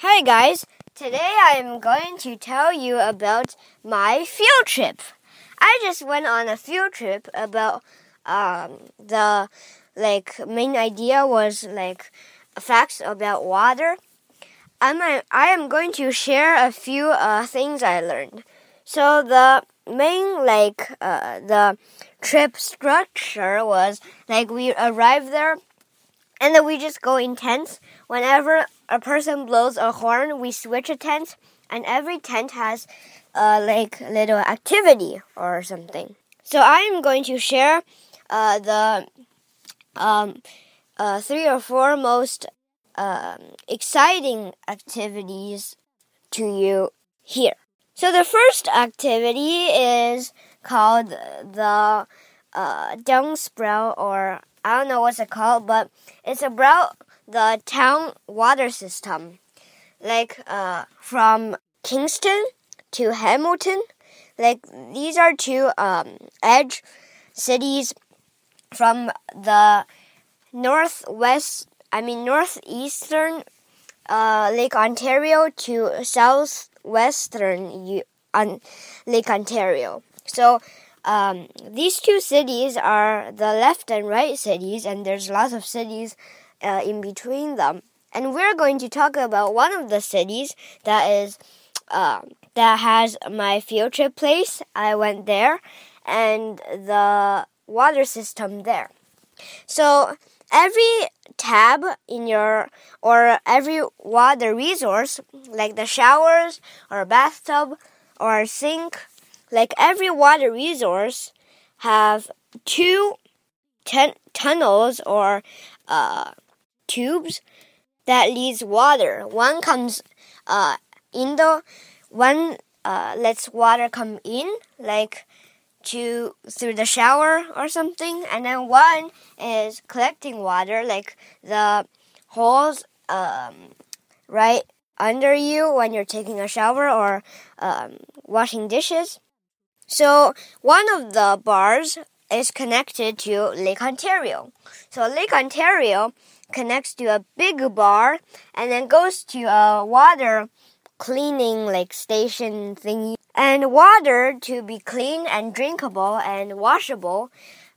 Hi guys, today I'm going to tell you about my field trip. I just went on a field trip about um, the like main idea was like facts about water. I'm I am going to share a few uh, things I learned. So the main like uh, the trip structure was like we arrived there and then we just go in tents. Whenever a person blows a horn, we switch a tent, and every tent has uh, like little activity or something. So I'm going to share uh, the um, uh, three or four most um, exciting activities to you here. So the first activity is called the uh, dung sprout, or I don't know what's it called, but it's about the town water system, like uh, from Kingston to Hamilton. Like these are two um, edge cities from the northwest, I mean northeastern uh, Lake Ontario to southwestern on Lake Ontario. So um, these two cities are the left and right cities, and there's lots of cities uh, in between them. And we're going to talk about one of the cities that is uh, that has my field trip place. I went there, and the water system there. So every tab in your or every water resource, like the showers or bathtub or sink, like every water resource, have two tunnels or uh, tubes that leads water. One comes uh, in the one uh, lets water come in, like to through the shower or something, and then one is collecting water, like the holes um, right under you when you're taking a shower or um, washing dishes. So one of the bars is connected to Lake Ontario. So Lake Ontario connects to a big bar and then goes to a water cleaning like station thingy. And water to be clean and drinkable and washable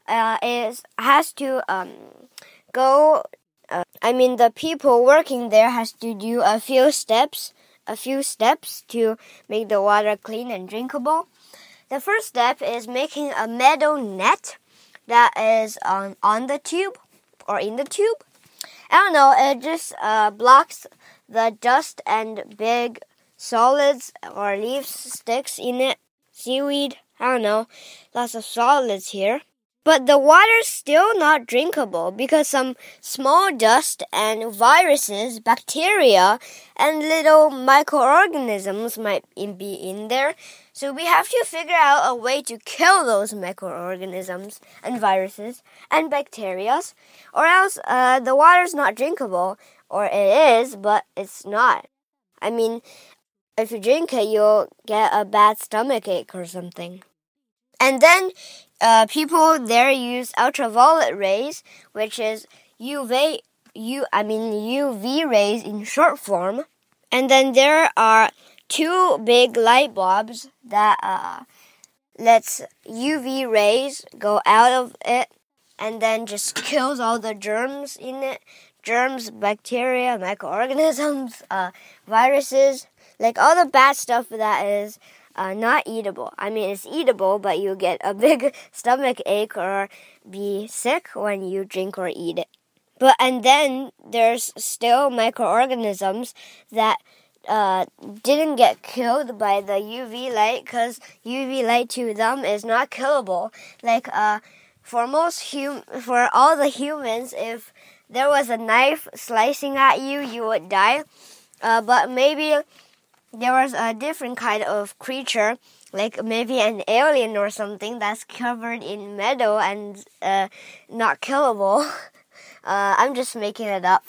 uh, is has to um, go. Uh, I mean, the people working there has to do a few steps, a few steps to make the water clean and drinkable. The first step is making a metal net that is on, on the tube or in the tube. I don't know, it just uh, blocks the dust and big solids or leaves, sticks in it, seaweed, I don't know, lots of solids here. But the water's still not drinkable because some small dust and viruses, bacteria, and little microorganisms might be in there. So we have to figure out a way to kill those microorganisms and viruses and bacteria, or else uh, the water's not drinkable, or it is, but it's not. I mean, if you drink it, you'll get a bad stomach ache or something. And then uh, people there use ultraviolet rays, which is UV, U, I mean UV rays in short form. And then there are two big light bulbs that uh, lets UV rays go out of it and then just kills all the germs in it germs, bacteria, microorganisms, uh, viruses, like all the bad stuff that is uh, not eatable. I mean, it's eatable, but you get a big stomach ache or be sick when you drink or eat it. But and then there's still microorganisms that uh, didn't get killed by the UV light because UV light to them is not killable. Like uh, for most hum for all the humans, if there was a knife slicing at you, you would die. Uh, but maybe there was a different kind of creature, like maybe an alien or something that's covered in metal and uh, not killable. Uh, I'm just making it up.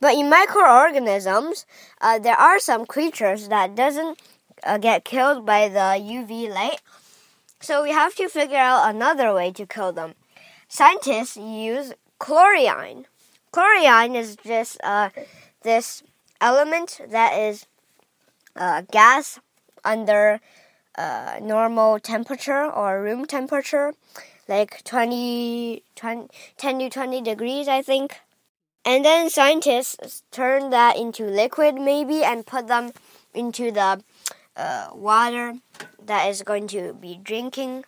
But in microorganisms, uh, there are some creatures that doesn't uh, get killed by the UV light. So we have to figure out another way to kill them. Scientists use chlorine. Chlorine is just uh, this element that is uh, gas under uh, normal temperature or room temperature, like 20, 20, 10 to 20 degrees, I think. And then scientists turn that into liquid, maybe, and put them into the uh, water that is going to be drinking.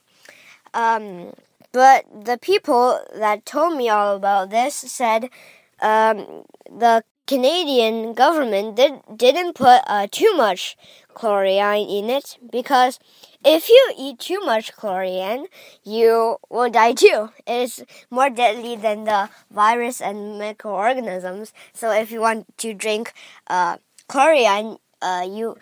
Um, but the people that told me all about this said um, the Canadian government did, didn't put uh, too much chlorine in it because if you eat too much chlorine, you will die too. It is more deadly than the virus and microorganisms. So if you want to drink uh, chlorine, uh, you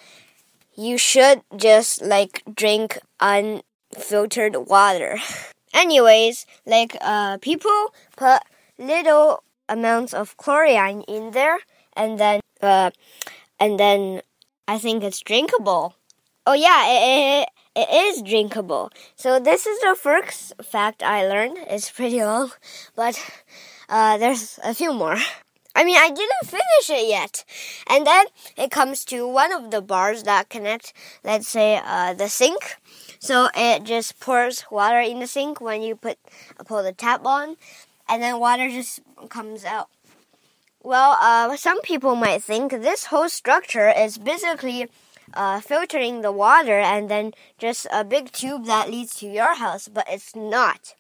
you should just like drink unfiltered water. Anyways, like uh, people put little amounts of chlorine in there, and then uh, and then I think it's drinkable. Oh yeah, it, it, it is drinkable. So this is the first fact I learned. It's pretty long, but uh, there's a few more. I mean, I didn't finish it yet. And then it comes to one of the bars that connect, let's say, uh, the sink. So it just pours water in the sink when you put pull the tap on, and then water just comes out. Well, uh, some people might think this whole structure is basically uh, filtering the water and then just a big tube that leads to your house, but it's not.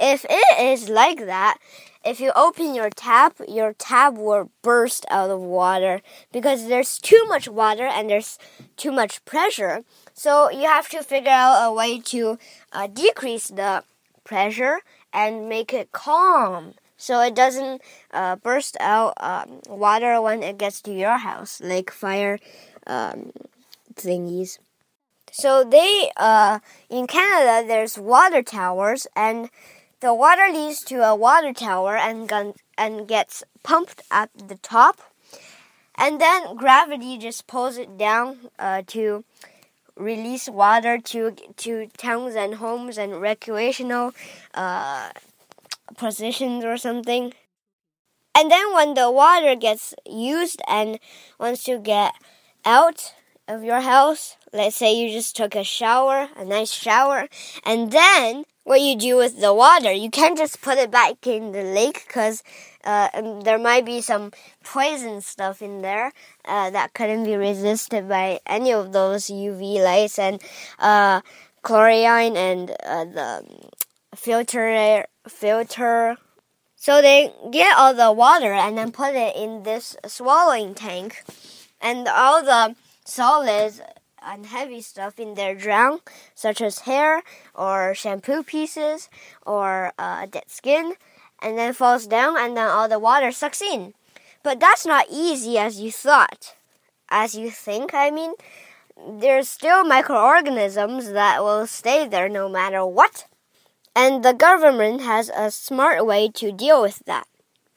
If it is like that, if you open your tap, your tap will burst out of water because there's too much water and there's too much pressure. So you have to figure out a way to uh, decrease the pressure and make it calm so it doesn't uh, burst out um, water when it gets to your house, like fire um, thingies. So they uh, in Canada, there's water towers, and the water leads to a water tower and and gets pumped at the top, and then gravity just pulls it down uh, to release water to to towns and homes and recreational uh, positions or something. And then when the water gets used and wants to get out of your house, let's say you just took a shower, a nice shower, and then what you do with the water, you can't just put it back in the lake because uh, there might be some poison stuff in there uh, that couldn't be resisted by any of those UV lights and uh, chlorine and uh, the filter filter. So they get all the water and then put it in this swallowing tank, and all the solids and heavy stuff in there drown, such as hair or shampoo pieces or uh, dead skin, and then falls down, and then all the water sucks in. But that's not easy as you thought, as you think. I mean, there's still microorganisms that will stay there no matter what. And the government has a smart way to deal with that.